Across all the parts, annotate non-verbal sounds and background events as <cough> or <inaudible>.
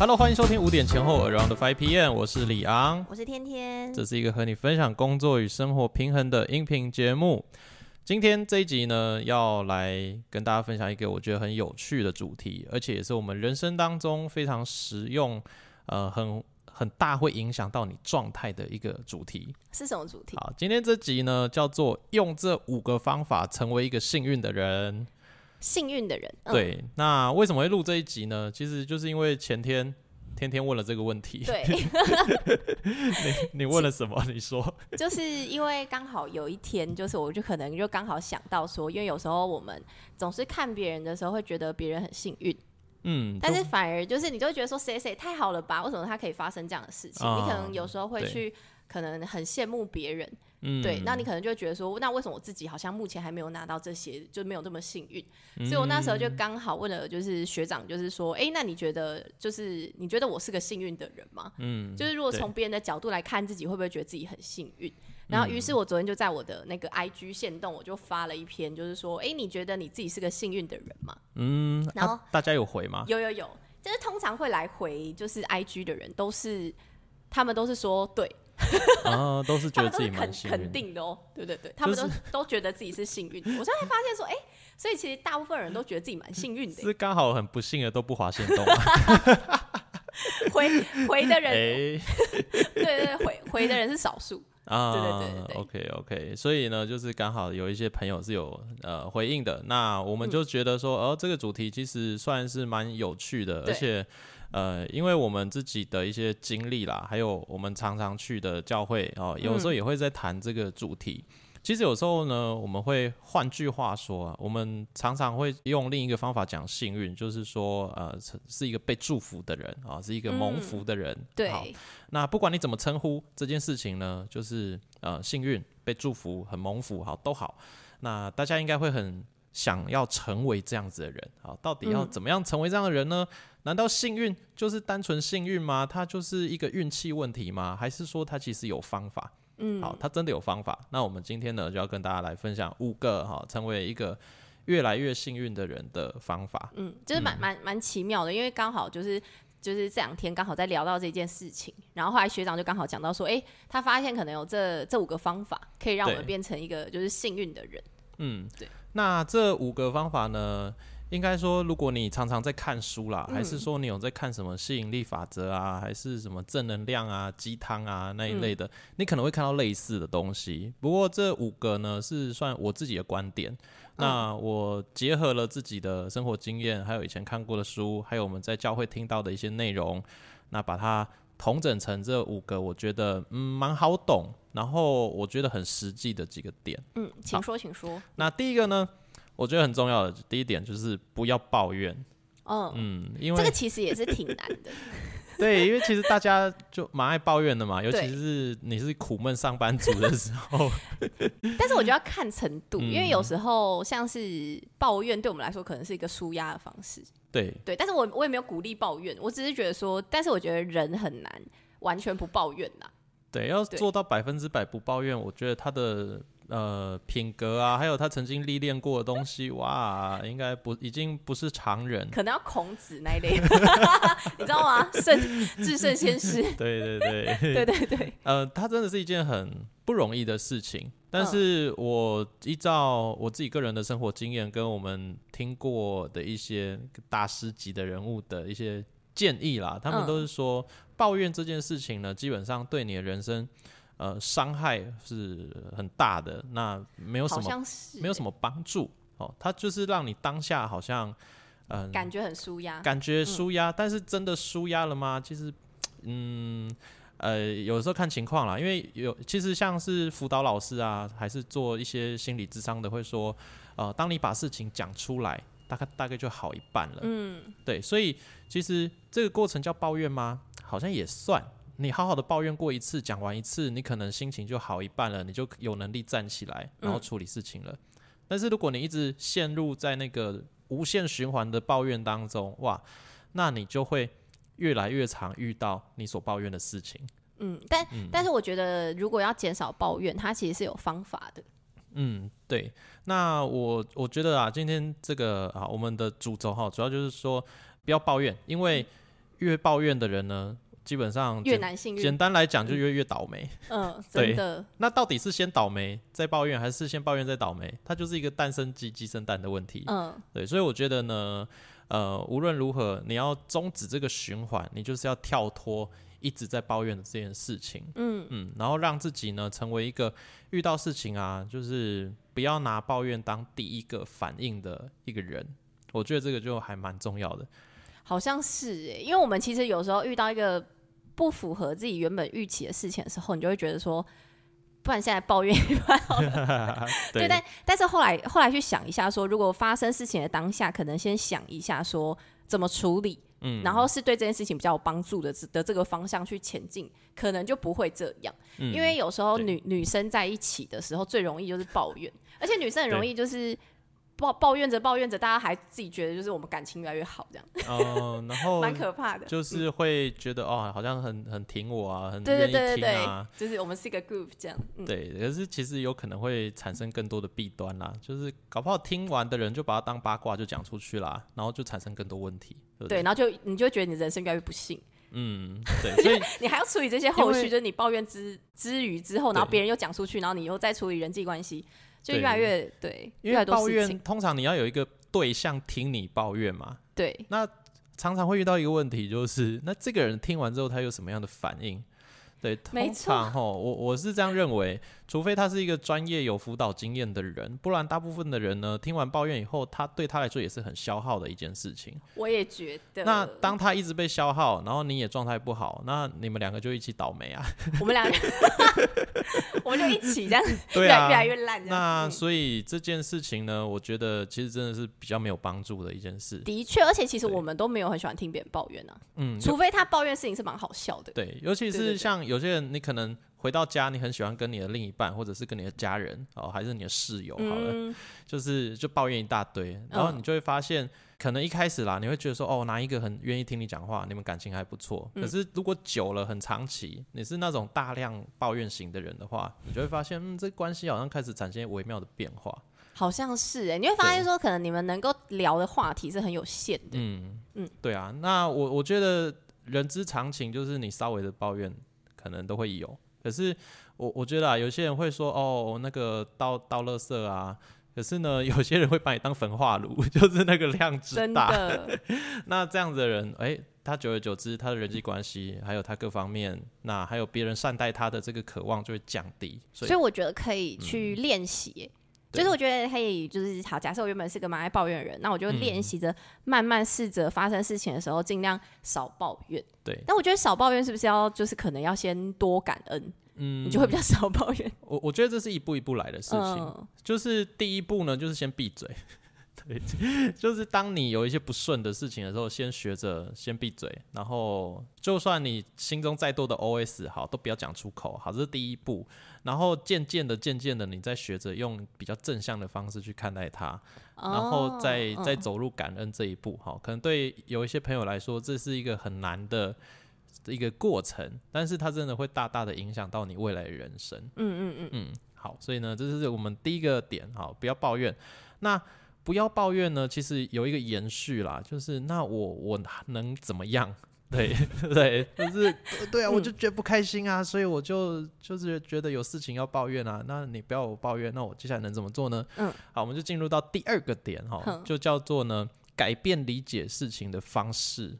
Hello，欢迎收听五点前后 Around Five PM，我是李昂，我是天天。这是一个和你分享工作与生活平衡的音频节目。今天这一集呢，要来跟大家分享一个我觉得很有趣的主题，而且也是我们人生当中非常实用，呃，很很大会影响到你状态的一个主题。是什么主题？好，今天这集呢，叫做用这五个方法成为一个幸运的人。幸运的人，对，那为什么会录这一集呢？其实就是因为前天天天问了这个问题。对，<laughs> 你你问了什么？<laughs> 你说，就是因为刚好有一天，就是我就可能就刚好想到说，因为有时候我们总是看别人的时候，会觉得别人很幸运，嗯，但是反而就是你就觉得说谁谁太好了吧？为什么他可以发生这样的事情？你可能有时候会去，可能很羡慕别人。嗯，对，那你可能就会觉得说，那为什么我自己好像目前还没有拿到这些，就没有这么幸运？所以我那时候就刚好问了，就是学长，就是说，哎，那你觉得，就是你觉得我是个幸运的人吗？嗯，就是如果从别人的角度来看自己，会不会觉得自己很幸运？然后，于是我昨天就在我的那个 IG 线动，我就发了一篇，就是说，哎，你觉得你自己是个幸运的人吗？嗯，然后大家有回吗？有有有，就是通常会来回，就是 IG 的人都是，他们都是说对。啊，<laughs> 都是觉得自己蛮幸运，肯定的哦，对对？对，他们都 <laughs> 都觉得自己是幸运。我现在发现说，哎，所以其实大部分人都觉得自己蛮幸运的，是刚好很不幸的都不滑线动，<laughs> 回回的人，对对回回的人是少数。啊，对对对对，OK OK，所以呢，就是刚好有一些朋友是有呃回应的，那我们就觉得说，哦，这个主题其实算是蛮有趣的，而且。呃，因为我们自己的一些经历啦，还有我们常常去的教会哦，有时候也会在谈这个主题。其实有时候呢，我们会换句话说啊，我们常常会用另一个方法讲幸运，就是说，呃，是一个被祝福的人啊，是一个蒙福的人。对好。那不管你怎么称呼这件事情呢，就是呃，幸运、被祝福、很蒙福，好都好。那大家应该会很想要成为这样子的人啊，到底要怎么样成为这样的人呢？难道幸运就是单纯幸运吗？它就是一个运气问题吗？还是说它其实有方法？嗯，好，它真的有方法。那我们今天呢，就要跟大家来分享五个哈，成为一个越来越幸运的人的方法。嗯，就是蛮蛮蛮奇妙的，因为刚好就是就是这两天刚好在聊到这件事情，然后后来学长就刚好讲到说，哎，他发现可能有这这五个方法可以让我们变成一个就是幸运的人。嗯，对。那这五个方法呢？应该说，如果你常常在看书啦，还是说你有在看什么吸引力法则啊，还是什么正能量啊、鸡汤啊那一类的，你可能会看到类似的东西。不过这五个呢，是算我自己的观点。那我结合了自己的生活经验，还有以前看过的书，还有我们在教会听到的一些内容，那把它统整成这五个，我觉得嗯蛮好懂，然后我觉得很实际的几个点。嗯，请说，请说。那第一个呢？我觉得很重要的第一点就是不要抱怨。嗯嗯，因为这个其实也是挺难的。<laughs> <laughs> 对，因为其实大家就蛮爱抱怨的嘛，尤其是你是苦闷上班族的时候。<laughs> 但是我觉得要看程度，因为有时候像是抱怨，对我们来说可能是一个舒压的方式。对对，但是我我也没有鼓励抱怨，我只是觉得说，但是我觉得人很难完全不抱怨呐。对，要做到百分之百不抱怨，我觉得他的。呃，品格啊，还有他曾经历练过的东西，哇，应该不已经不是常人，可能要孔子那一类，<laughs> 你知道吗？圣至圣先师，对 <laughs> 对对，对对对，呃，他真的是一件很不容易的事情。但是我依照我自己个人的生活经验，跟我们听过的一些大师级的人物的一些建议啦，他们都是说，抱怨这件事情呢，基本上对你的人生。呃，伤害是很大的，那没有什么，没有什么帮助哦。它就是让你当下好像，嗯，感觉很舒压，感觉舒压，但是真的舒压了吗？其实，嗯，呃，有时候看情况啦，因为有其实像是辅导老师啊，还是做一些心理智商的，会说，呃，当你把事情讲出来，大概大概就好一半了。嗯，对，所以其实这个过程叫抱怨吗？好像也算。你好好的抱怨过一次，讲完一次，你可能心情就好一半了，你就有能力站起来，然后处理事情了。但是如果你一直陷入在那个无限循环的抱怨当中，哇，那你就会越来越常遇到你所抱怨的事情。嗯，但但是我觉得，如果要减少抱怨，它其实是有方法的。嗯，对。那我我觉得啊，今天这个啊，我们的主轴哈，主要就是说不要抱怨，因为。越抱怨的人呢，基本上越难幸运。简单来讲，就越越倒霉。嗯，<laughs> 真的。那到底是先倒霉再抱怨，还是先抱怨再倒霉？它就是一个蛋生鸡，鸡生蛋的问题。嗯，对。所以我觉得呢，呃，无论如何，你要终止这个循环，你就是要跳脱一直在抱怨的这件事情。嗯嗯，然后让自己呢，成为一个遇到事情啊，就是不要拿抱怨当第一个反应的一个人。我觉得这个就还蛮重要的。好像是诶，因为我们其实有时候遇到一个不符合自己原本预期的事情的时候，你就会觉得说，不然现在抱怨一番。<laughs> 对，但但是后来后来去想一下，说如果发生事情的当下，可能先想一下说怎么处理，嗯，然后是对这件事情比较有帮助的的这个方向去前进，可能就不会这样。因为有时候女女生在一起的时候，最容易就是抱怨，而且女生很容易就是。抱抱怨着抱怨着，大家还自己觉得就是我们感情越来越好这样。<laughs> 哦，然后蛮可怕的，就是会觉得哦，好像很很挺我啊，很愿意听啊，就是我们是一个 group 这样。对，可是其实有可能会产生更多的弊端啦，就是搞不好听完的人就把它当八卦就讲出去啦，然后就产生更多问题。对，然后就你就觉得你人生越来越不幸。嗯，对，所以 <laughs> 你还要处理这些后续，就是你抱怨之之余之后，然后别人又讲出去，然后你又再处理人际关系。就越来越对，因为抱怨通常你要有一个对象听你抱怨嘛。对，那常常会遇到一个问题，就是那这个人听完之后，他有什么样的反应？对，通常哈，我我是这样认为，除非他是一个专业有辅导经验的人，不然大部分的人呢，听完抱怨以后，他对他来说也是很消耗的一件事情。我也觉得。那当他一直被消耗，然后你也状态不好，那你们两个就一起倒霉啊！我们两个，<laughs> 我们就一起这样，<laughs> 对啊，越来越烂。那所以这件事情呢，我觉得其实真的是比较没有帮助的一件事。的确，而且其实我们都没有很喜欢听别人抱怨啊。嗯，除非他抱怨事情是蛮好笑的。对，尤其是像。有些人，你可能回到家，你很喜欢跟你的另一半，或者是跟你的家人哦，还是你的室友，好了，就是就抱怨一大堆，然后你就会发现，可能一开始啦，你会觉得说，哦，哪一个很愿意听你讲话，你们感情还不错。可是如果久了，很长期，你是那种大量抱怨型的人的话，你就会发现，嗯，这关系好像开始产生微妙的变化。好像是哎，你会发现说，可能你们能够聊的话题是很有限的。嗯嗯，对啊，那我我觉得人之常情就是你稍微的抱怨。可能都会有，可是我我觉得啊，有些人会说哦，那个倒倒垃圾啊，可是呢，<laughs> 有些人会把你当焚化炉，<laughs> 就是那个量之大。<laughs> 那这样子的人，哎，他久而久之，他的人际关系还有他各方面，那还有别人善待他的这个渴望就会降低。所以我觉得可以去练习。就是我觉得可以，就是好。假设我原本是个蛮爱抱怨的人，那我就练习着慢慢试着发生事情的时候，尽量少抱怨。对。但我觉得少抱怨是不是要就是可能要先多感恩？嗯，你就会比较少抱怨。我我觉得这是一步一步来的事情。嗯就是第一步呢，就是先闭嘴。对，<laughs> 就是当你有一些不顺的事情的时候，先学着先闭嘴，然后就算你心中再多的 OS 好，都不要讲出口。好，这是第一步。然后渐渐的、渐渐的，你再学着用比较正向的方式去看待它，然后再再走入感恩这一步。好，可能对有一些朋友来说，这是一个很难的一个过程，但是它真的会大大的影响到你未来的人生。嗯嗯嗯嗯。好，所以呢，这是我们第一个点。好，不要抱怨。那不要抱怨呢，其实有一个延续啦，就是那我我能怎么样？<laughs> 对 <laughs> 对，就是对啊，我就觉得不开心啊，所以我就就是觉得有事情要抱怨啊。那你不要我抱怨，那我接下来能怎么做呢？嗯，好，我们就进入到第二个点哈，就叫做呢改变理解事情的方式。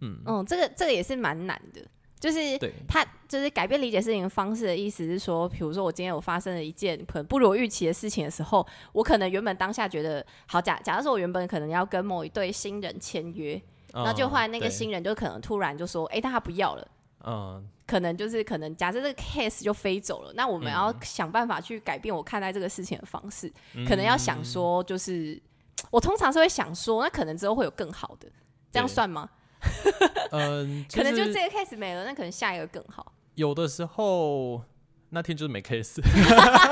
嗯嗯，这个这个也是蛮难的，就是他就是改变理解事情的方式的意思是说，比如说我今天有发生了一件可能不如预期的事情的时候，我可能原本当下觉得好假，假如说我原本可能要跟某一对新人签约。那就后来那个新人就可能突然就说：“哎，他不要了。”嗯，可能就是可能假设这个 case 就飞走了，那我们要想办法去改变我看待这个事情的方式。可能要想说，就是我通常是会想说，那可能之后会有更好的，这样算吗？<laughs> 嗯，可能就这个 case 没了，那可能下一个更好。有的时候。那天就是没 case，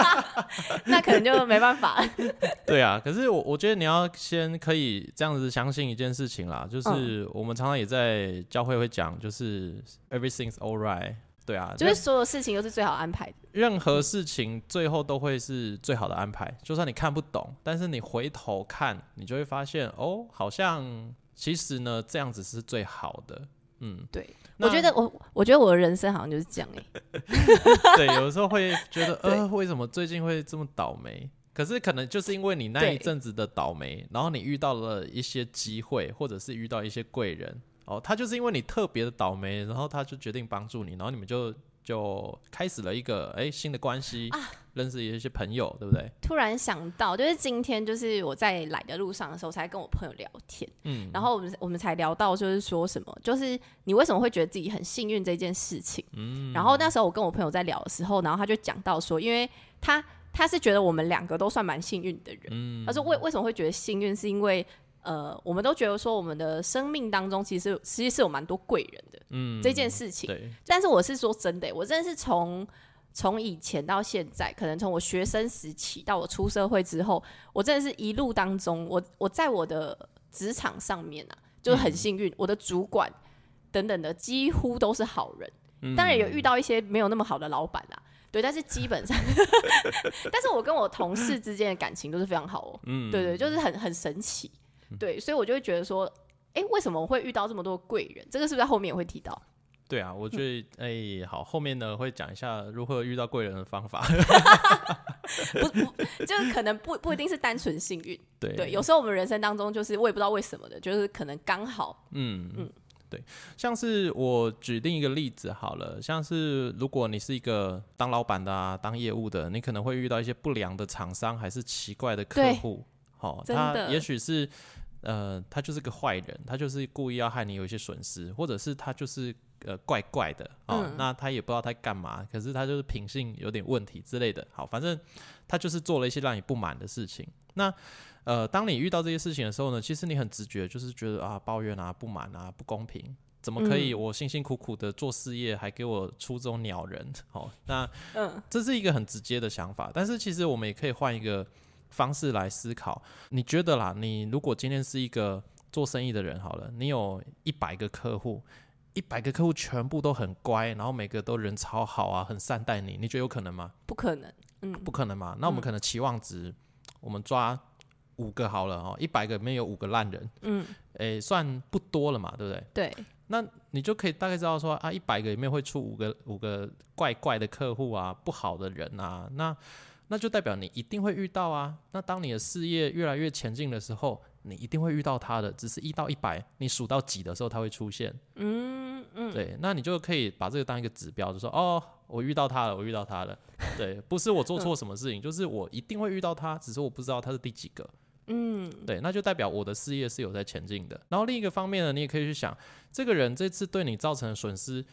<laughs> 那可能就没办法。<laughs> 对啊，可是我我觉得你要先可以这样子相信一件事情啦，就是我们常常也在教会会讲，就是 everything's all right。对啊，就是所有事情都是最好安排的。任何事情最后都会是最好的安排，就算你看不懂，但是你回头看，你就会发现哦，好像其实呢这样子是最好的。嗯，对，我觉得我我觉得我的人生好像就是这样哎。<laughs> 对，有时候会觉得呃，为什么最近会这么倒霉？可是可能就是因为你那一阵子的倒霉，然后你遇到了一些机会，或者是遇到一些贵人哦，他就是因为你特别的倒霉，然后他就决定帮助你，然后你们就。就开始了一个哎新的关系啊，认识一些朋友，对不对？突然想到，就是今天就是我在来的路上的时候，才跟我朋友聊天，嗯，然后我们我们才聊到就是说什么，就是你为什么会觉得自己很幸运这件事情，嗯，然后那时候我跟我朋友在聊的时候，然后他就讲到说，因为他他是觉得我们两个都算蛮幸运的人，嗯，他说为为什么会觉得幸运，是因为。呃，我们都觉得说，我们的生命当中其实其实是有蛮多贵人的，嗯，这件事情。对。但是我是说真的，我真的是从从以前到现在，可能从我学生时期到我出社会之后，我真的是一路当中，我我在我的职场上面啊，就很幸运，我的主管等等的几乎都是好人。当然有遇到一些没有那么好的老板啊，对，但是基本上，<laughs> 但是我跟我同事之间的感情都是非常好哦。嗯，对对，就是很很神奇。对，所以我就会觉得说，哎，为什么会遇到这么多贵人？这个是不是在后面也会提到？对啊，我觉得，哎，好，后面呢会讲一下如何遇到贵人的方法。<laughs> 不不，就是可能不不一定是单纯幸运。对对，有时候我们人生当中就是我也不知道为什么的，就是可能刚好。嗯嗯，对，像是我举另一个例子好了，像是如果你是一个当老板的啊，当业务的，你可能会遇到一些不良的厂商，还是奇怪的客户。好，他也许是。呃，他就是个坏人，他就是故意要害你有一些损失，或者是他就是呃怪怪的哦，那他也不知道他干嘛，可是他就是品性有点问题之类的。好，反正他就是做了一些让你不满的事情。那呃，当你遇到这些事情的时候呢，其实你很直觉就是觉得啊，抱怨啊，不满啊，不公平，怎么可以我辛辛苦苦的做事业，还给我出这种鸟人？<laughs> 好，那嗯，这是一个很直接的想法，但是其实我们也可以换一个。方式来思考，你觉得啦？你如果今天是一个做生意的人，好了，你有一百个客户，一百个客户全部都很乖，然后每个都人超好啊，很善待你，你觉得有可能吗？不可能，嗯，不可能嘛。那我们可能期望值，我们抓五个好了哦，一百个里面有五个烂人，嗯，诶，算不多了嘛，对不对？对。那你就可以大概知道说啊，一百个里面会出五个五个怪怪的客户啊，不好的人啊，那。那就代表你一定会遇到啊。那当你的事业越来越前进的时候，你一定会遇到他的。只是一到一百，你数到几的时候，他会出现。嗯嗯，对。那你就可以把这个当一个指标，就说哦，我遇到他了，我遇到他了。对，不是我做错什么事情，就是我一定会遇到他，只是我不知道他是第几个。嗯，对，那就代表我的事业是有在前进的。然后另一个方面呢，你也可以去想，这个人这次对你造成的损失，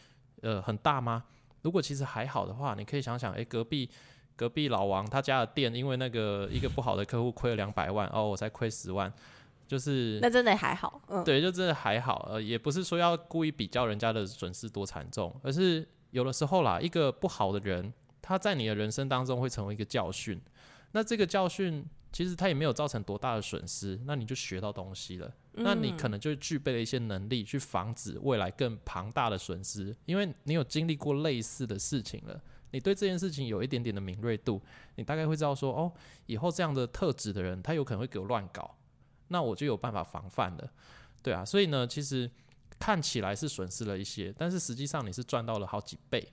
呃，很大吗？如果其实还好的话，你可以想想，哎，隔壁。隔壁老王他家的店，因为那个一个不好的客户亏了两百万，哦，我才亏十万，就是那真的还好，嗯，对，就真的还好，呃，也不是说要故意比较人家的损失多惨重，而是有的时候啦，一个不好的人，他在你的人生当中会成为一个教训，那这个教训其实他也没有造成多大的损失，那你就学到东西了，那你可能就具备了一些能力去防止未来更庞大的损失，因为你有经历过类似的事情了。你对这件事情有一点点的敏锐度，你大概会知道说，哦，以后这样的特质的人，他有可能会给我乱搞，那我就有办法防范了，对啊，所以呢，其实看起来是损失了一些，但是实际上你是赚到了好几倍，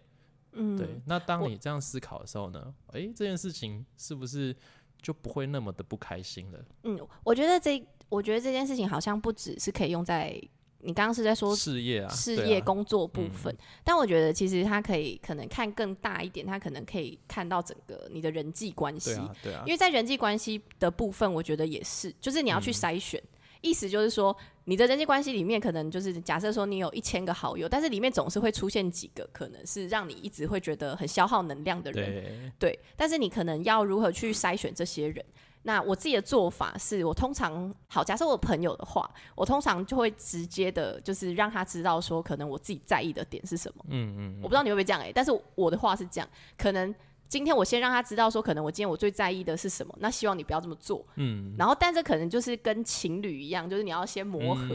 嗯，对。那当你这样思考的时候呢，诶，这件事情是不是就不会那么的不开心了？嗯，我觉得这，我觉得这件事情好像不只是可以用在。你刚刚是在说事业啊，事业工作部分，但我觉得其实他可以可能看更大一点，他可能可以看到整个你的人际关系，对啊，因为在人际关系的部分，我觉得也是，就是你要去筛选，意思就是说你的人际关系里面，可能就是假设说你有一千个好友，但是里面总是会出现几个可能是让你一直会觉得很消耗能量的人，对，但是你可能要如何去筛选这些人？那我自己的做法是我通常好，假设我朋友的话，我通常就会直接的，就是让他知道说，可能我自己在意的点是什么。嗯嗯。我不知道你会不会这样哎，但是我的话是这样，可能今天我先让他知道说，可能我今天我最在意的是什么，那希望你不要这么做。嗯。然后，但这可能就是跟情侣一样，就是你要先磨合，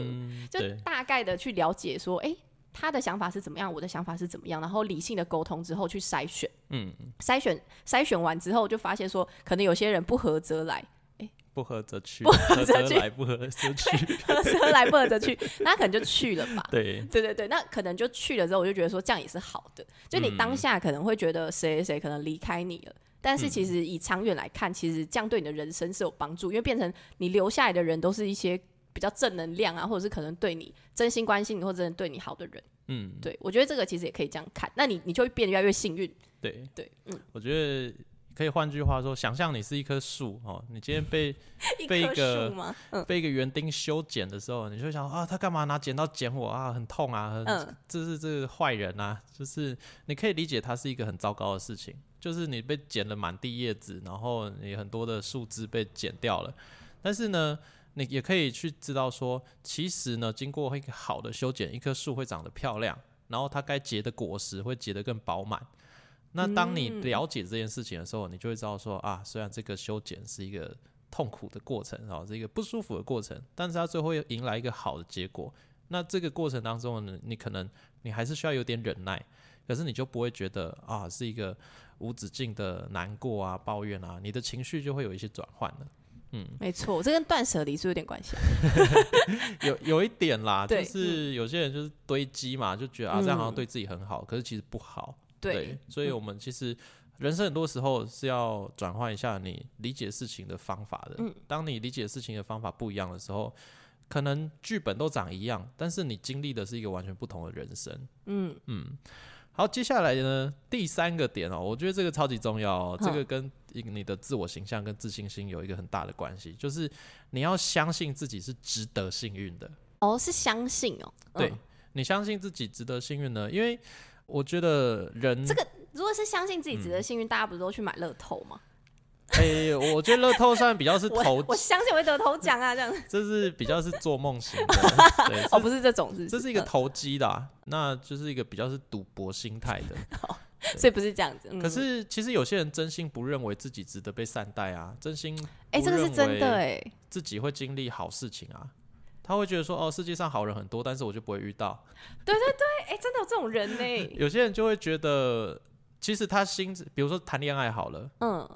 就大概的去了解说，哎。他的想法是怎么样，我的想法是怎么样，然后理性的沟通之后去筛选，嗯，筛选筛选完之后就发现说，可能有些人不合则来，哎，不合则去，不合则去。来不合则去，合来 <laughs> 不合则去，那可能就去了吧。对。对对对，那可能就去了之后，我就觉得说这样也是好的。就你当下可能会觉得谁谁谁可能离开你了，但是其实以长远来看，其实这样对你的人生是有帮助，因为变成你留下来的人都是一些比较正能量啊，或者是可能对你真心关心你或者真的对你好的人。嗯，对我觉得这个其实也可以这样看，那你你就会变得越来越幸运。对。对，嗯，我觉得可以换句话说，想象你是一棵树哦，你今天被 <laughs> 被一个被一个园丁修剪的时候，你就会想啊，他干嘛拿剪刀剪我？啊，很痛啊，很嗯。这是这个坏人啊，就是你可以理解它是一个很糟糕的事情，就是你被剪了满地叶子，然后你很多的树枝被剪掉了，但是呢。你也可以去知道说，其实呢，经过一个好的修剪，一棵树会长得漂亮，然后它该结的果实会结得更饱满。那当你嗯了解这件事情的时候，你就会知道说啊，虽然这个修剪是一个痛苦的过程，哦，是一个不舒服的过程，但是它最后会迎来一个好的结果。那这个过程当中呢，你可能你还是需要有点忍耐，可是你就不会觉得啊是一个无止境的难过啊、抱怨啊，你的情绪就会有一些转换了。没错，这跟断舍离是有点关系啊。<laughs> 有有一点啦，就是有些人就是堆积嘛，就觉得啊这样好像嗯对自己很好，可是其实不好。对，所以我们其实人生很多时候是要转换一下你理解事情的方法的。嗯当你理解事情的方法不一样的时候，可能剧本都长一样，但是你经历的是一个完全不同的人生。嗯嗯好，接下来呢，第三个点哦，我觉得这个超级重要哦，这个跟你的自我形象跟自信心有一个很大的关系，就是你要相信自己是值得幸运的。哦，是相信哦。嗯对、你相信自己值得幸运呢？因为我觉得人这个如果是相信自己值嗯得幸运，大家不是都去买乐透吗？哎、我觉得乐透算比较是投我我相信我会得头奖啊，这样。这是比较是做梦型的，<laughs> 对，哦，不是这种，是这是一个投机的啊、那就是一个比较是赌博心态的。<laughs> 所以不是这样子。嗯可，是其实有些人真心不认为自己值得被善待啊，真心哎，不这个是真的哎。自己会经历好事情啊。他会觉得说，哦，世界上好人很多，但是我就不会遇到对对。哎，真的有这种人呢。有些人就会觉得，其实他心，比如说谈恋爱好了，嗯，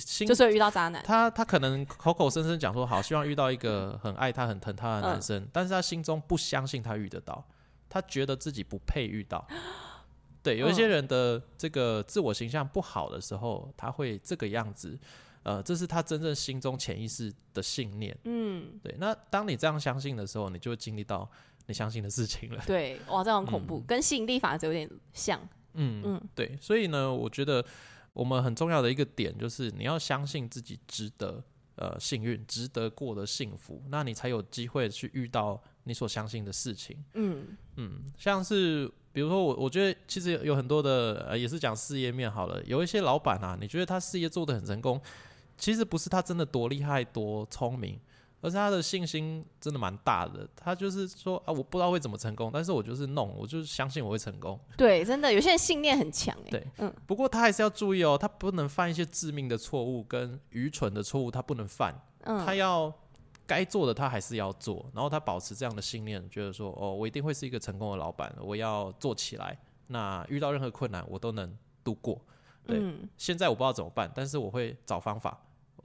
心就是遇到渣男。他他可能口口声声讲说好，希望遇到一个很爱他、很疼他的男生，但是他心中不相信他遇得到，他觉得自己不配遇到。对，有一些人的这个自我形象不好的时候，他会这个样子，呃，这是他真正心中潜意识的信念。嗯，对，那当你这样相信的时候，你就会经历到你相信的事情了。对，哇，这很恐怖，跟吸引力法则有点像。嗯嗯对，所以呢，我觉得我们很重要的一个点就是你要相信自己值得呃幸运，值得过得幸福，那你才有机会去遇到你所相信的事情。嗯嗯，像是比如说我，我觉得其实有很多的呃，也是讲事业面好了，有一些老板啊，你觉得他事业做得很成功，其实不是他真的多厉害、多聪明。而是他的信心真的蛮大的，他就是说啊，我不知道会怎么成功，但是我就是弄，我就是相信我会成功。对，真的有些人信念很强哎。对嗯，不过他还是要注意哦，他不能犯一些致命的错误跟愚蠢的错误，他不能犯。嗯他要该做的他还是要做，然后他保持这样的信念，觉得说哦，我一定会是一个成功的老板，我要做起来。那遇到任何困难我都能度过。对嗯，现在我不知道怎么办，但是我会找方法。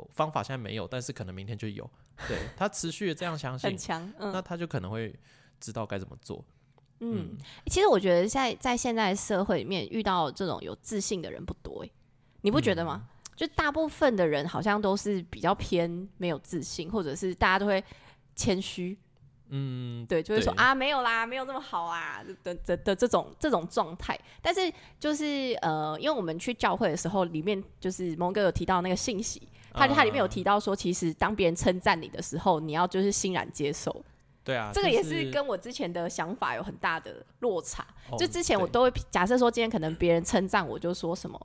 方法现在没有，但是可能明天就有。对他持续的这样相信很，强。嗯那他就可能会知道该怎么做。嗯，其实我觉得在在现在社会里面遇到这种有自信的人不多哎，你不觉得吗？就大部分的人好像都是比较偏没有自信，或者是大家都会谦虚，嗯，对，就会说啊没有啦，没有这么好啊的的的这种这种状态。但是就是呃，因为我们去教会的时候，里面就是蒙哥有提到那个信息，他他里面有啊提到说，其实当别人称赞你的时候，你要就是欣然接受。对啊，这个也是跟我之前的想法有很大的落差。哦就之前我都会假设说，今天可能别人称赞我，就说什么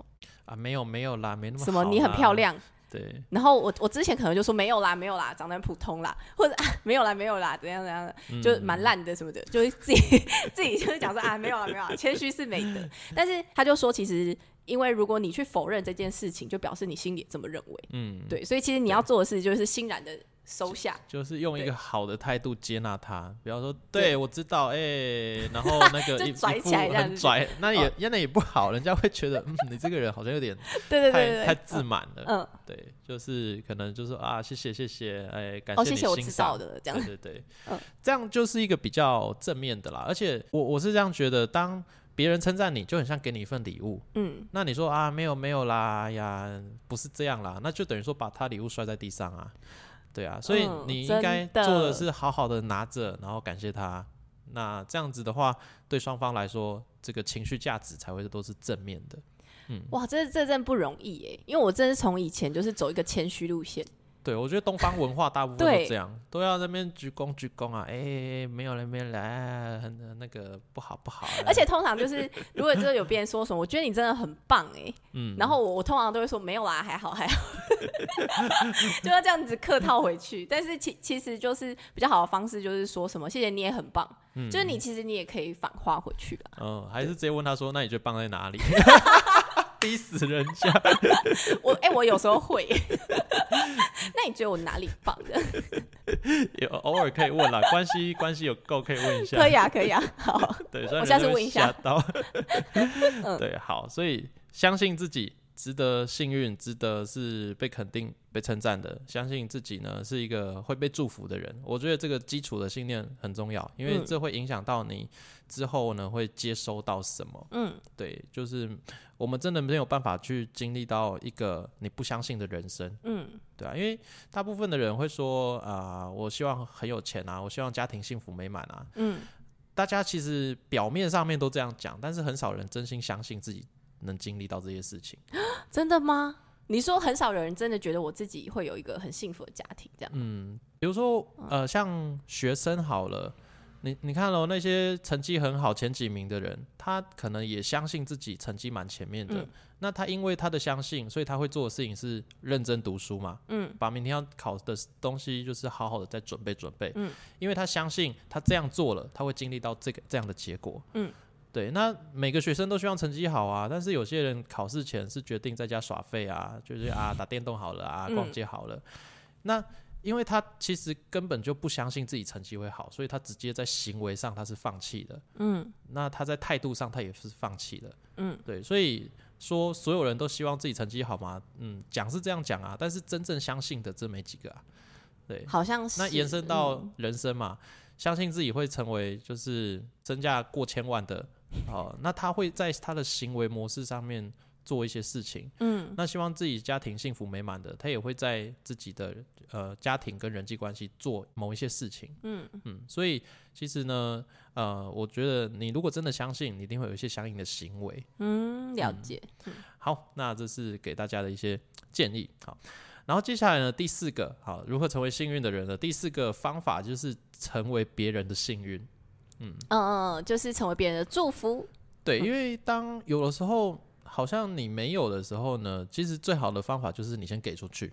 啊，没有没有啦，没那么什么你很漂，亮，对，然后我我之前可能就说没有啦，没有啦，长得很普通啦，或者、啊、没有啦，没有啦，怎样怎样的，嗯就蛮烂的什么的，就是自己 <laughs> 自己就是讲说啊没有啦没有啦，谦虚是美德。但是他就说，其实因为如果你去否认这件事情，就表示你心里这么认为。嗯，对，所以其实你要做的事就是欣然的收下，就是用一个好的态度接纳他。比方说，对我知道，哎、<laughs> 然后那个就一来很拽，那也哦那也不好，人家会觉得，嗯，你这个人好像有点 <laughs> 对对对太自满了。嗯，对，就是可能就是啊，谢谢谢谢，哎，感哦，谢谢谢我你欣赏知道。的，这样对对对，嗯这样就是一个比较正面的啦。而且我我是这样觉得，当别人称赞你，就很像给你一份礼物。嗯，那你说啊，没有没有啦，哎呀，不是这样啦，那就等于说把他礼物摔在地上啊。对啊，所以嗯你应该做的是好好的拿着，然后感谢他。那这样子的话，对双方来说，这个情绪价值才会都是正面的。嗯哇，这这真不容易耶，因为我真是从以前就是走一个谦虚路线，对，我觉得东方文化大部分都这样，都要那边鞠躬鞠躬啊，哎、没有人没有来，很那个不好不好。而且通常就是 <laughs> 如果就是有别人说什么，我觉得你真的很棒哎，嗯，然后我我通常都会说没有啦，还好还好，<laughs> 就要这样子客套回去。但是其其实就是比较好的方式，就是说什么谢谢你也很棒，就是你其实你也可以反话回去了。嗯，还是直接问他说，那你觉得棒在哪里？<laughs> 逼死人家。<laughs> 我哎、我有时候会，<laughs> 那你觉得我哪里棒的？<laughs> 有偶尔可以问啦，关系关系有够可以问一下。可以啊，可以啊，好，对，我下次问一下对，好，所以相信自己值得幸运，值得是被肯定、被称赞的。相信自己呢是一个会被祝福的人。我觉得这个基础的信念很重要，因为嗯这会影响到你之后呢会接收到什么。嗯，对，就是我们真的没有办法去经历到一个你不相信的人生。嗯，对啊，因为大部分的人会说啊、我希望很有钱啊，我希望家庭幸福美满啊。嗯，大家其实表面上面都这样讲，但是很少人真心相信自己能经历到这些事情。<gasps> 真的吗？你说很少有人真的觉得我自己会有一个很幸福的家庭，这样？嗯，比如说呃，像学生好了。你你看哦，那些成绩很好前几名的人，他可能也相信自己成绩蛮前面的。嗯那他因为他的相信，所以他会做的事情是认真读书嘛，嗯，把明天要考的东西就是好好的再准备准备，嗯，因为他相信他这样做了，他会经历到这个这样的结果，嗯，对。那每个学生都希望成绩好啊，但是有些人考试前是决定在家耍废啊，就是啊打电动好了啊，嗯逛街好了，那。因为他其实根本就不相信自己成绩会好，所以他直接在行为上他是放弃的，嗯那他在态度上他也是放弃的，嗯，对，所以说所有人都希望自己成绩好吗？嗯，讲是这样讲啊，但是真正相信的真没几个啊。对，好像是。那延伸到嗯人生嘛，相信自己会成为就是身价过千万的，哦，那他会在他的行为模式上面做一些事情。嗯那希望自己家庭幸福美满的，他也会在自己的呃家庭跟人际关系做某一些事情。嗯嗯，所以其实呢，呃，我觉得你如果真的相信，你一定会有一些相应的行为。嗯，了解。好，那这是给大家的一些建议。好，然后接下来呢，第四个，好，如何成为幸运的人呢？第四个方法就是成为别人的幸运。嗯嗯嗯，就是成为别人的祝福。对，因为当有的时候好像你没有的时候呢，其实最好的方法就是你先给出去。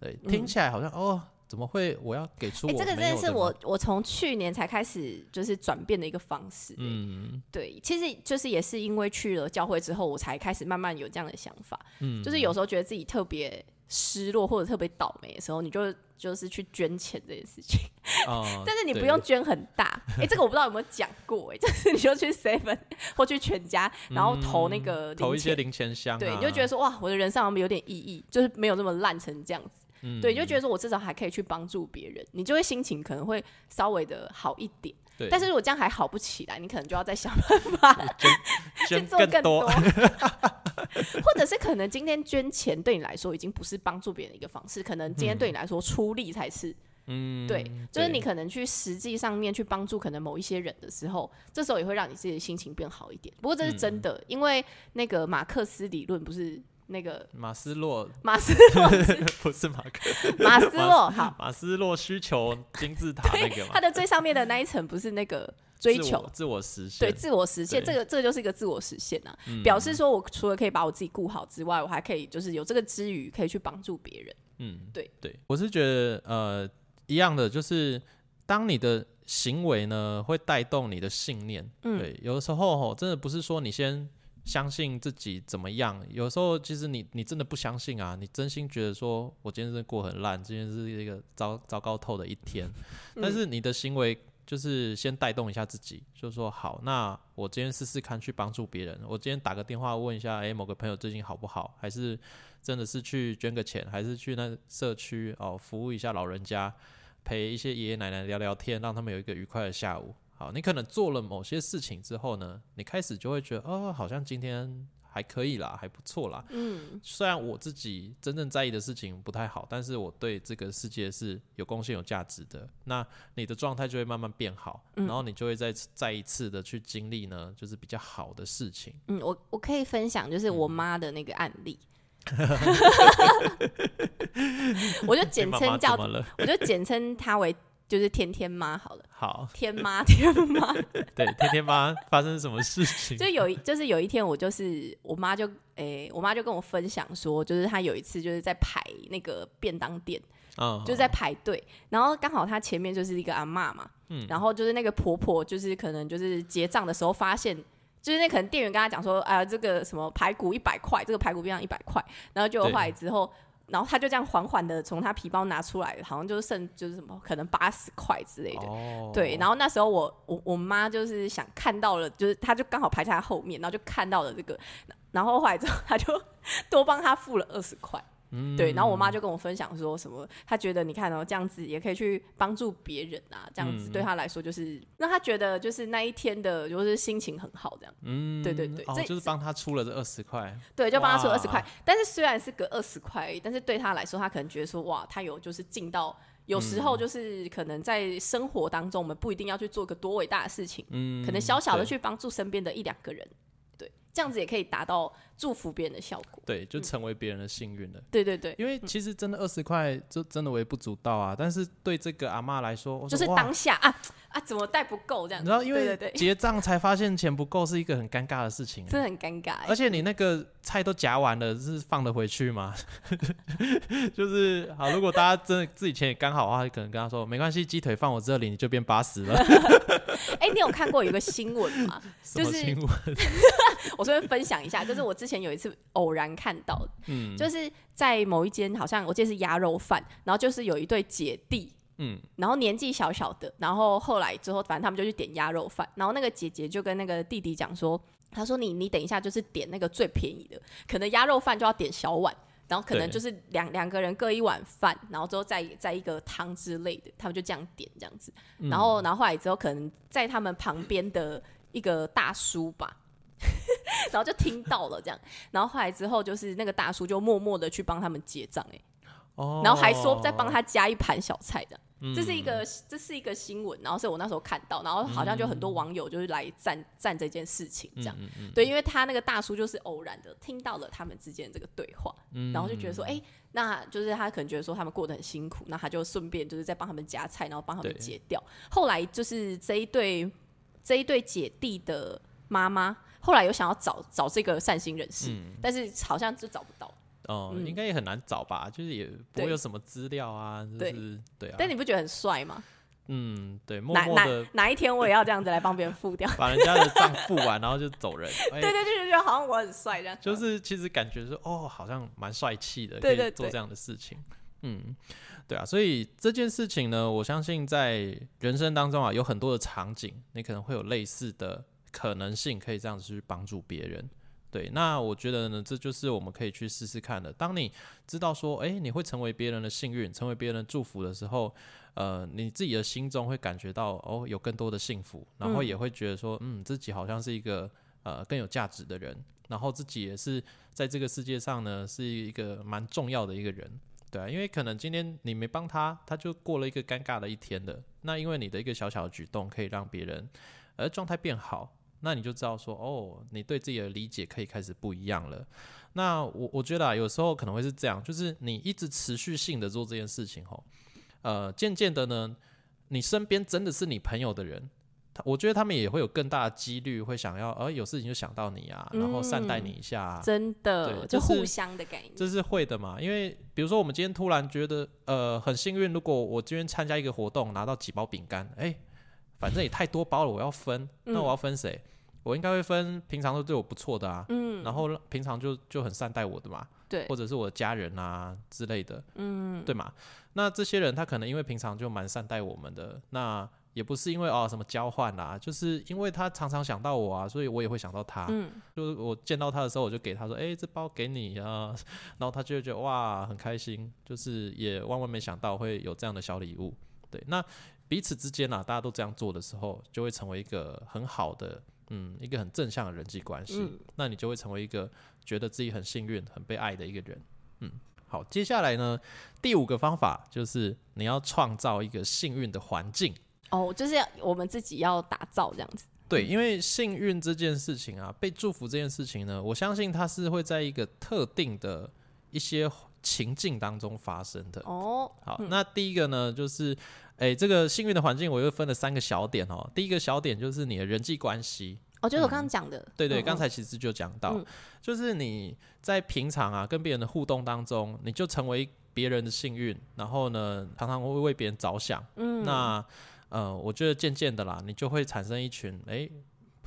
对，听起来好像、哦，怎么会我要给出哎、我这个真的是我我从去年才开始就是转变的一个方式。嗯对，其实就是也是因为去了教会之后，我才开始慢慢有这样的想法。嗯，就是有时候觉得自己特别失落或者特别倒霉的时候，你就就是去捐钱这件事情。啊，<laughs> 但是你不用捐很大，哎、这个我不知道有没有讲过、哎，<laughs> 就是你就去 Seven 或去全家，然后投那个嗯投一些零钱，箱、啊，对，你就觉得说哇，我的人生好像有点意义，就是没有那么烂成这样子。嗯对，你就觉得说我至少还可以去帮助别人，你就会心情可能会稍微的好一点。对，但是如果这样还好不起来，你可能就要再想办法 <laughs> 去捐做更多，或者是可能今天捐钱对你来说已经不是帮助别人的一个方式，可能今天对你来说出力才是。嗯，对，就是你可能去实际上面去帮助可能某一些人的时候，这时候也会让你自己的心情变好一点。不过这是真的，因为那个马克思理论不是那个马斯洛 <laughs> 马斯洛 <laughs> 不是马克，马斯洛好，马斯洛需求金字塔那个嘛，它的最上面的那一层不是那个 <laughs> 追求自我。实现，对自我实现，这个这个就是一个自我实现啊，嗯表示说我除了可以把我自己顾好之外，我还可以就是有这个之余可以去帮助别人。嗯，对对，我是觉得呃一样的，就是当你的行为呢会带动你的信念，嗯。对，有的时候吼真的不是说你先相信自己怎么样？有时候其实你你真的不相信啊，你真心觉得说我今天真的过很烂，今天是一个糟糟糕透的一天，但是你的行为就是先带动一下自己，就说好，那我今天试试看去帮助别人，我今天打个电话问一下，诶，某个朋友最近好不好？还是真的是去捐个钱，还是去那社区哦服务一下老人家，陪一些爷爷奶奶聊聊天，让他们有一个愉快的下午。好，你可能做了某些事情之后呢，你开始就会觉得，哦，好像今天还可以啦，还不错啦。嗯，虽然我自己真正在意的事情不太好，但是我对这个世界是有贡献、有价值的。那你的状态就会慢慢变好，然后你就会再再一次的去经历呢，就是比较好的事情。嗯，我我可以分享就是我妈的那个案例，<laughs> <laughs> 我就简称叫，我就简称她为。就是天天妈好了，好天妈天妈，<laughs> <laughs> 对天天妈发生什么事情？就有一就是有一天，我就是我妈就诶，我妈就跟我分享说，就是她有一次就是在排那个便当店，嗯，就在排队，然后刚好她前面就是一个阿妈嘛，嗯，然后就是那个婆婆就是可能就是结账的时候发现，就是那可能店员跟她讲说，啊，这个什么排骨一百块，这个排骨便当一百块，然后就后来之后。然后他就这样缓缓的从他皮包拿出来，好像就是剩就是什么可能八十块之类的，对。然后那时候我我我妈就是想看到了，就是他就刚好排在他后面，然后就看到了这个，然后后来之后他就多帮他付了二十块。对，然后我妈就跟我分享说什么，她觉得你看哦，这样子也可以去帮助别人啊，这样子对她来说就是让她觉得就是那一天的就是心情很好这样。嗯，对对对，这就是帮她出了这二十块。对，就帮她出二十块，但是虽然是隔二十块，但是对她来说，她可能觉得说哇，她有就是尽到，有时候就是可能在生活当中，我们不一定要去做个多伟大的事情，嗯，可能小小的去帮助身边的一两个人。对这样子也可以达到祝福别人的效果，对，就成为别人的幸运了。对对对，因为其实真的二十块就真的微不足道啊，但是对这个阿妈来说，就是当下啊啊，怎么带不够这样？然后因为结账才发现钱不够，是一个很尴尬的事情，真的很尴尬。而且你那个菜都夹完了，是放得回去吗？<laughs> 就是好，如果大家真的自己钱也刚好的话，可能跟他说没关系，鸡腿放我这里，你就变八十了。<laughs> 哎，你有看过有个新闻吗？<laughs> 就是新闻？我顺便分享一下，就是我之前有一次偶然看到的，嗯，就是在某一间好像我记得是鸭肉饭，然后就是有一对姐弟，嗯，然后年纪小小的，然后后来之后反正他们就去点鸭肉饭，然后那个姐姐就跟那个弟弟讲说，他说你你等一下就是点那个最便宜的，可能鸭肉饭就要点小碗，然后可能就是两两个人各一碗饭，然后之后再再一个汤之类的，他们就这样点这样子，然后然后后来之后可能在他们旁边的一个大叔吧。然后就听到了这样，然后后来之后就是那个大叔就默默的去帮他们结账哎，哦，然后还说再帮他加一盘小菜的，这是一个这是一个新闻，然后是我那时候看到，然后好像就很多网友就是来赞赞这件事情这样，对，因为他那个大叔就是偶然的听到了他们之间这个对话，然后就觉得说，哎，那就是他可能觉得说他们过得很辛苦，那他就顺便就是在帮他们夹菜，然后帮他们结掉。后来就是这一对这一对姐弟的妈妈。后来有想要找找这个善心人士，但是好像就找不到。哦，应该也很难找吧？就是也不会有什么资料啊，就是对啊。但你不觉得很帅吗？嗯，对。哪哪哪一天我也要这样子来帮别人付掉，<laughs> 把人家的账付完，然后就走人。对 <laughs> 对对，好像我很帅这样。就是其实感觉说，哦，好像蛮帅气的，可以做这样的事情。嗯，对啊。所以这件事情呢，我相信在人生当中啊，有很多的场景，你可能会有类似的。可能性可以这样子去帮助别人，对，那我觉得呢，这就是我们可以去试试看的。当你知道说，诶，你会成为别人的幸运，成为别人的祝福的时候，呃，你自己的心中会感觉到哦，有更多的幸福，然后也会觉得说，嗯，自己好像是一个呃更有价值的人，然后自己也是在这个世界上呢是一个蛮重要的一个人，对啊，因为可能今天你没帮他，他就过了一个尴尬的一天的，那因为你的一个小小的举动可以让别人呃状态变好。那你就知道说，哦，你对自己的理解可以开始不一样了。那我我觉得啊，有时候可能会是这样，就是你一直持续性的做这件事情，吼，呃，渐渐的呢，你身边真的是你朋友的人，他我觉得他们也会有更大的几率会想要，呃，有事情就想到你啊，然后善待你一下，真的，就互相的感觉，这是会的嘛？因为比如说我们今天突然觉得，呃，很幸运，如果我今天参加一个活动拿到几包饼干，哎，反正也太多包了，我要分，那我要分谁？我应该会分平常都对我不错的啊，嗯，然后平常就就很善待我的嘛，对，或者是我的家人啊之类的，嗯，对嘛？那这些人他可能因为平常就蛮善待我们的，那也不是因为哦什么交换啦，就是因为他常常想到我啊，所以我也会想到他。嗯，就是我见到他的时候，我就给他说：“哎、这包给你啊。<laughs> ”然后他就会觉得哇很开心，就是也万万没想到会有这样的小礼物。对，那彼此之间啊，大家都这样做的时候，就会成为一个很好的，嗯，一个很正向的人际关系。嗯那你就会成为一个觉得自己很幸运、很被爱的一个人。嗯，好，接下来呢，第五个方法就是你要创造一个幸运的环境。哦，就是要我们自己要打造这样子。对，因为幸运这件事情啊，被祝福这件事情呢，我相信它是会在一个特定的一些情境当中发生的。哦，好，那第一个呢，就是，诶，这个幸运的环境，我又分了三个小点哦。第一个小点就是你的人际关系，哦，就是我刚刚讲的。对对，嗯刚才其实就讲到，嗯就是你在平常啊跟别人的互动当中，你就成为别人的幸运，然后呢，常常会为别人着想。嗯，那呃，我觉得渐渐的啦，你就会产生一群诶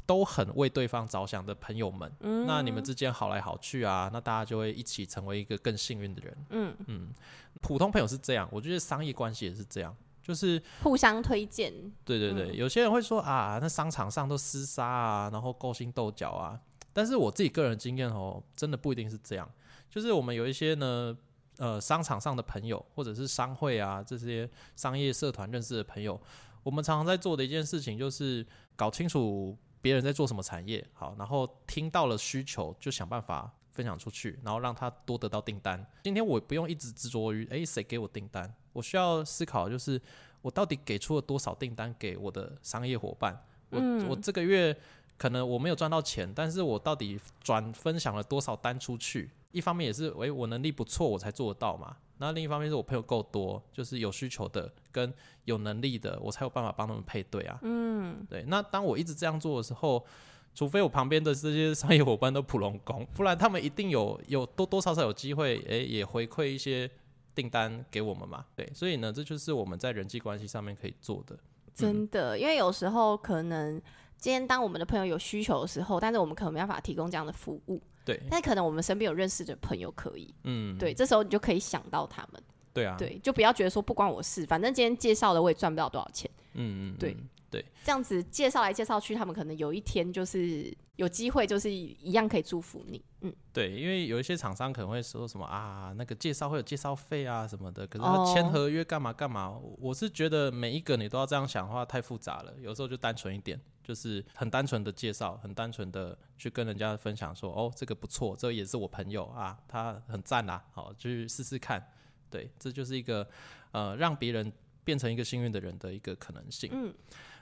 都很为对方着想的朋友们。嗯那你们之间好来好去啊，那大家就会一起成为一个更幸运的人。嗯普通朋友是这样，我觉得商业关系也是这样，就是互相推荐。对对对，有些人会说啊，那商场上都厮杀啊，然后勾心斗角啊。但是我自己个人经验哦，真的不一定是这样。就是我们有一些呢，呃，商场上的朋友，或者是商会啊这些商业社团认识的朋友，我们常常在做的一件事情，就是搞清楚别人在做什么产业，好，然后听到了需求，就想办法分享出去，然后让他多得到订单。今天我不用一直执着于，诶，谁给我订单？我需要思考，就是我到底给出了多少订单给我的商业伙伴？我、我这个月可能我没有赚到钱，但是我到底转分享了多少单出去？一方面也是，诶，我能力不错，我才做得到嘛。那另一方面是我朋友够多，就是有需求的跟有能力的，我才有办法帮他们配对啊。嗯，对，那当我一直这样做的时候，除非我旁边的这些商业伙伴都普龙工，不然他们一定有有多多少少有机会，诶、也回馈一些订单给我们嘛。对，所以呢，这就是我们在人际关系上面可以做的。真的，因为有时候可能今天当我们的朋友有需求的时候，但是我们可能没办法提供这样的服务，对，但可能我们身边有认识的朋友可以。嗯，对，这时候你就可以想到他们。对啊，对，就不要觉得说不关我事，反正今天介绍的我也赚不了多少钱。嗯嗯，对对这样子介绍来介绍去，他们可能有一天就是有机会，就是一样可以祝福你。嗯，对，因为有一些厂商可能会说什么啊，那个介绍会有介绍费啊什么的，可是签合约干嘛干嘛？我我是觉得每一个你都要这样想的话，太复杂了。有时候就单纯一点，就是很单纯的介绍，很单纯的去跟人家分享说，哦，这个不错，这也是我朋友啊，他很赞啦，好，去试试看。对，这就是一个呃让别人变成一个幸运的人的一个可能性。嗯，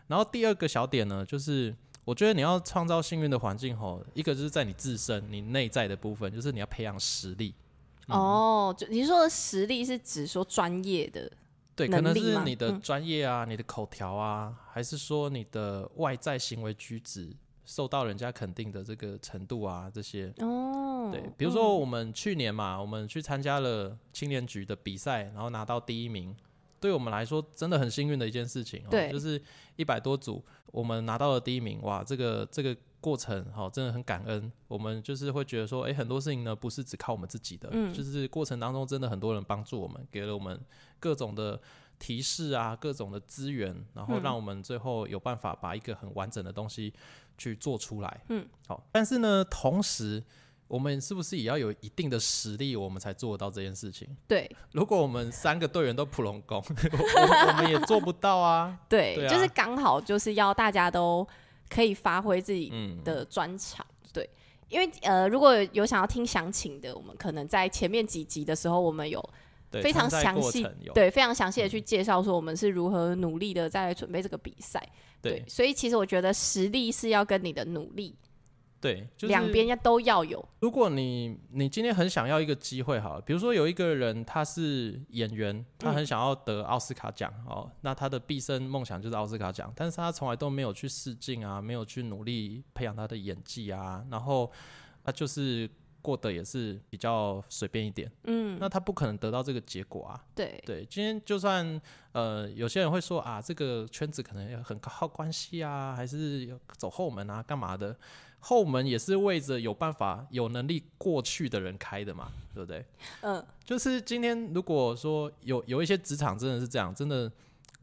然后第二个小点呢，就是我觉得你要创造幸运的环境吼，一个就是在你自身、你内在的部分，就是你要培养实力。哦，就你说的实力是指说专业的，对，可能是你的嗯专业啊，你的口条啊，还是说你的外在行为举止受到人家肯定的这个程度啊，这些。哦，对，比如说我们去年嘛，我们去参加了青年局的比赛，然后拿到第一名，对我们来说真的很幸运的一件事情、哦。对就是一百多组，我们拿到了第一名，哇，这个这个过程哈、哦，真的很感恩。我们就是会觉得说，诶，很多事情呢不是只靠我们自己的，嗯就是过程当中真的很多人帮助我们，给了我们各种的。提示啊，各种的资源，然后嗯让我们最后有办法把一个很完整的东西去做出来。嗯，好，但是呢，同时我们是不是也要有一定的实力，我们才做得到这件事情？对如果我们三个队员都普龙工，<laughs> 我我们也做不到啊。<laughs> 对，就是刚好就是要大家都可以发挥自己嗯，的专长。对，因为呃，如果有想要听详情的，我们可能在前面几集的时候，我们有对，非常详细对非常详细的去介绍说我们是如何努力的在准备这个比赛。对所以其实我觉得实力是要跟你的努力对，就是两边要都要有。如果你你今天很想要一个机会，好了，比如说有一个人他是演员，他很想要得奥斯卡奖、哦，那他的毕生梦想就是奥斯卡奖，但是他从来都没有去试镜啊，没有去努力培养他的演技啊，然后他就是过得也是比较随便一点，嗯，那他不可能得到这个结果啊。对对，今天就算呃有些人会说啊，这个圈子可能要很靠关系啊，还是走后门啊，干嘛的？后门也是为着有办法、有能力过去的人开的嘛，对不对？<laughs> 嗯，就是今天如果说有有一些职场真的是这样，真的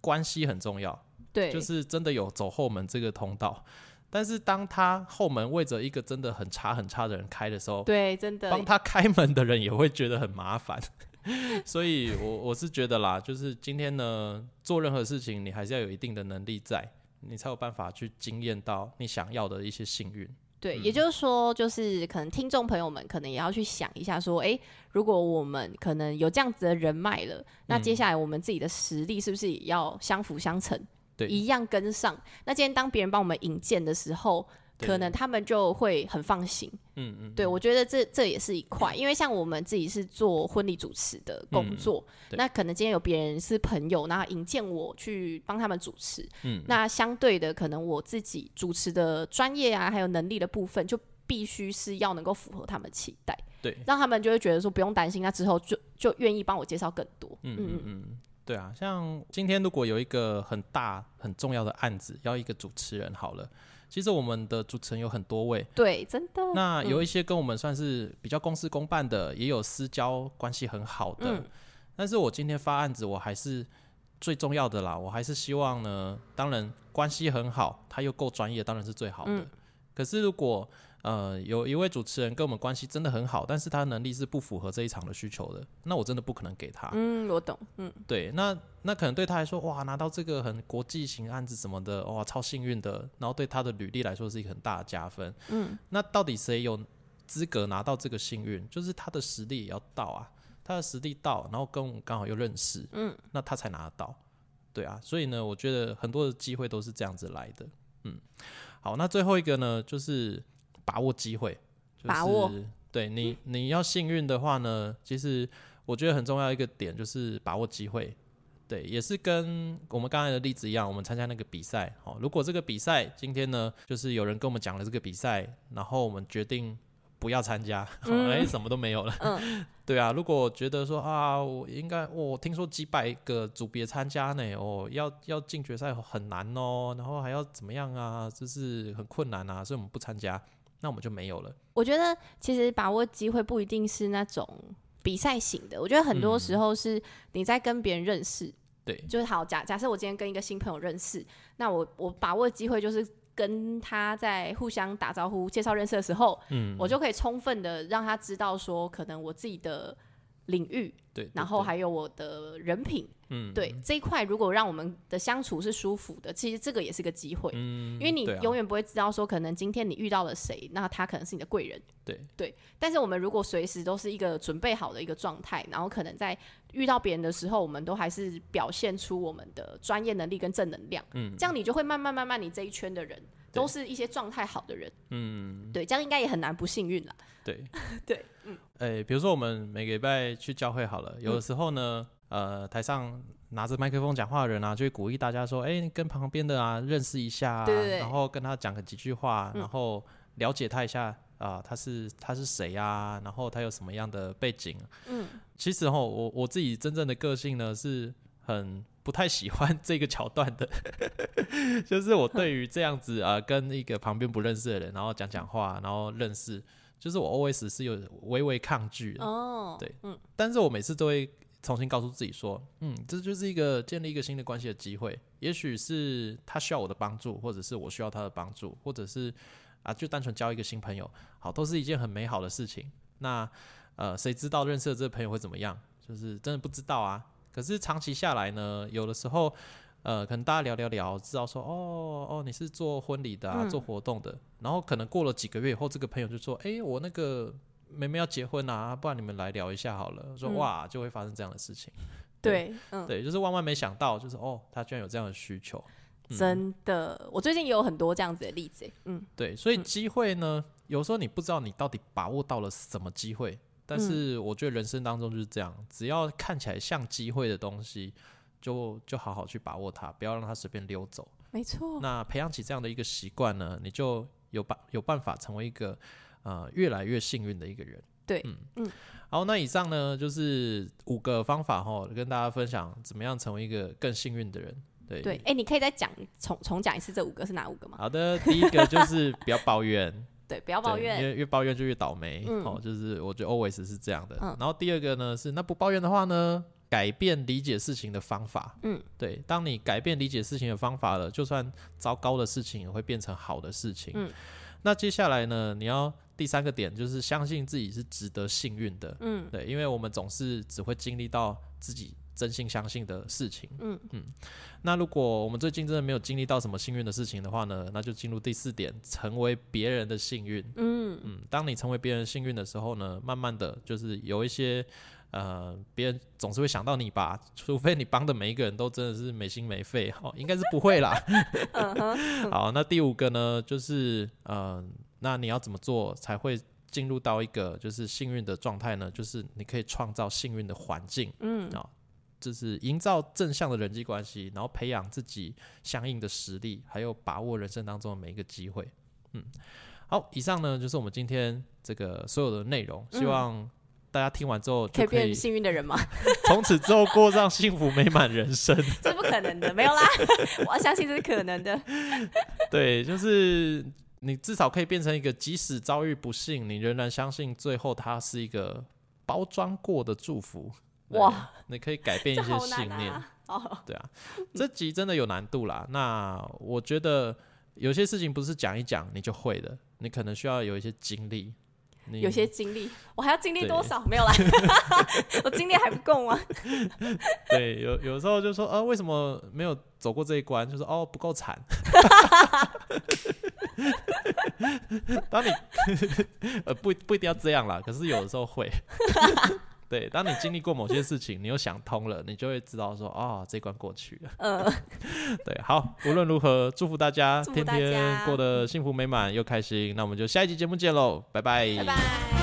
关系很重要，对，就是真的有走后门这个通道。但是当他后门为着一个真的很差很差的人开的时候，对，真的帮他开门的人也会觉得很麻烦。<laughs> 所以我我是觉得啦，就是今天呢，做任何事情你还是要有一定的能力在，你才有办法去惊艳到你想要的一些幸运。对，也就是说，就是可能听众朋友们可能也要去想一下，说，哎，如果我们可能有这样子的人脉了，那接下来我们自己的实力是不是也要相辅相成，对，一样跟上？那今天当别人帮我们引荐的时候。可能他们就会很放心，嗯嗯，对我觉得这这也是一块，因为像我们自己是做婚礼主持的工作，那可能今天有别人是朋友，然后引荐我去帮他们主持，嗯，那相对的，可能我自己主持的专业啊，还有能力的部分，就必须是要能够符合他们期待，对，让他们就会觉得说不用担心，那之后就就愿意帮我介绍更多，嗯。嗯嗯，对啊，像今天如果有一个很大很重要的案子，要一个主持人好了。其实我们的主持人有很多位，对，真的。那有一些跟我们算是比较公事公办的，也有私交关系很好的。但是我今天发案子，我还是最重要的啦。我还是希望呢，当然关系很好，他又够专业，当然是最好的。可是如果呃，有一位主持人跟我们关系真的很好，但是他能力是不符合这一场的需求的，那我真的不可能给他。嗯，我懂。嗯，对，那那可能对他来说，哇，拿到这个很国际型案子什么的，哇，超幸运的。然后对他的履历来说是一个很大的加分。嗯，那到底谁有资格拿到这个幸运？就是他的实力也要到啊，他的实力到，然后跟我们刚好又认识，嗯，那他才拿得到。对啊，所以呢，我觉得很多的机会都是这样子来的。嗯，好，那最后一个呢，就是。把握机会，把握对你，你要幸运的话呢，其实我觉得很重要一个点就是把握机会。对，也是跟我们刚才的例子一样，我们参加那个比赛，哦，如果这个比赛今天呢，就是有人跟我们讲了这个比赛，然后我们决定不要参加，哎，什么都没有了。嗯，<laughs> 对啊，如果觉得说啊，我应该，我听说几百个组别参加呢，哦，要要进决赛很难哦，然后还要怎么样啊，就是很困难啊，所以我们不参加。那我们就没有了。我觉得其实把握机会不一定是那种比赛型的，我觉得很多时候是你在跟别人认识。对，就是好假假设我今天跟一个新朋友认识，那我我把握机会就是跟他在互相打招呼、介绍认识的时候，嗯，我就可以充分的让他知道说，可能我自己的领域，对，然后还有我的人品。嗯，对这一块，如果让我们的相处是舒服的，其实这个也是个机会。嗯，因为你永远不会知道说，可能今天你遇到了谁，那他可能是你的贵人。对对，但是我们如果随时都是一个准备好的一个状态，然后可能在遇到别人的时候，我们都还是表现出我们的专业能力跟正能量。嗯，这样你就会慢慢慢慢，你这一圈的人都是一些状态好的人。嗯，对，这样应该也很难不幸运了。对对，嗯，哎，比如说我们每个礼拜去教会好了，有的时候呢，呃，台上。拿着麦克风讲话的人啊，就会鼓励大家说：“哎，跟旁边的啊认识一下，然后跟他讲个几句话，然后了解他一下啊，他是他是谁啊？然后他有什么样的背景？”嗯，其实哈，我我自己真正的个性呢，是很不太喜欢这个桥段的，<laughs> 就是我对于这样子啊，跟一个旁边不认识的人，然后讲讲话，然后认识，就是我 always 是有微微抗拒的哦。对，嗯，但是我每次都会。重新告诉自己说，嗯，这就是一个建立一个新的关系的机会。也许是他需要我的帮助，或者是我需要他的帮助，或者是啊，就单纯交一个新朋友，好，都是一件很美好的事情。那呃，谁知道认识的这个朋友会怎么样？就是真的不知道啊。可是长期下来呢，有的时候，呃，可能大家聊聊聊，知道说，哦哦，你是做婚礼的，啊，做活动的，然后可能过了几个月以后，这个朋友就说，哎，我那个。妹妹要结婚啊，不然你们来聊一下好了。说哇，就会发生这样的事情。对，对，就是万万没想到，就是哦，他居然有这样的需求。真的，我最近也有很多这样子的例子。嗯，对，所以机会呢，有时候你不知道你到底把握到了什么机会，但是我觉得人生当中就是这样，只要看起来像机会的东西，就就好好去把握它，不要让它随便溜走。没错。那培养起这样的一个习惯呢，你就有办有办法成为一个。呃，越来越幸运的一个人。对，嗯嗯。好，那以上呢就是五个方法哈，跟大家分享怎么样成为一个更幸运的人。对对，哎，你可以再讲重重讲一次这五个是哪五个吗？好的，第一个就是不要抱怨，<laughs> 对，不要抱怨，因为越抱怨就越倒霉。哦，就是我觉得 always 是这样的。然后第二个呢是，那不抱怨的话呢，改变理解事情的方法。嗯，对，当你改变理解事情的方法了，就算糟糕的事情也会变成好的事情。嗯，那接下来呢，你要第三个点就是相信自己是值得幸运的。嗯，对，因为我们总是只会经历到自己。真心相信的事情，嗯。嗯，那如果我们最近真的没有经历到什么幸运的事情的话呢，那就进入第四点，成为别人的幸运，嗯。嗯，当你成为别人幸运的时候呢，慢慢的就是有一些呃，别人总是会想到你吧，除非你帮的每一个人都真的是没心没肺，<laughs> 哦，应该是不会啦。好，那第五个呢，就是呃，那你要怎么做才会进入到一个就是幸运的状态呢？就是你可以创造幸运的环境，嗯啊。就是营造正向的人际关系，然后培养自己相应的实力，还有把握人生当中的每一个机会。嗯，好，以上呢就是我们今天这个所有的内容，希望大家听完之后可以变幸运的人吗？<laughs> 从此之后过上幸福美满人生？<laughs> 这不可能的，没有啦，<laughs> 我要相信这是可能的。对，就是你至少可以变成一个，即使遭遇不幸，你仍然相信最后它是一个包装过的祝福。哇！你可以改变一些信念，哦，对啊，这集真的有难度啦。那我觉得有些事情不是讲一讲你就会的，你可能需要有一些经历。有些经历，我还要经历多少？没有啦，<laughs> 我经历还不够吗？<laughs> 对，有有时候就说，啊，为什么没有走过这一关？就是哦，不够惨。<laughs> 当你呃不不一定要这样啦，可是有的时候会。对，当你经历过某些事情，你又想通了，你就会知道说，哦，这关过去了。嗯，<laughs> 对，好，无论如何，祝福大家天天过得幸福美满又开心。那我们就下一集节目见喽，拜拜。拜拜。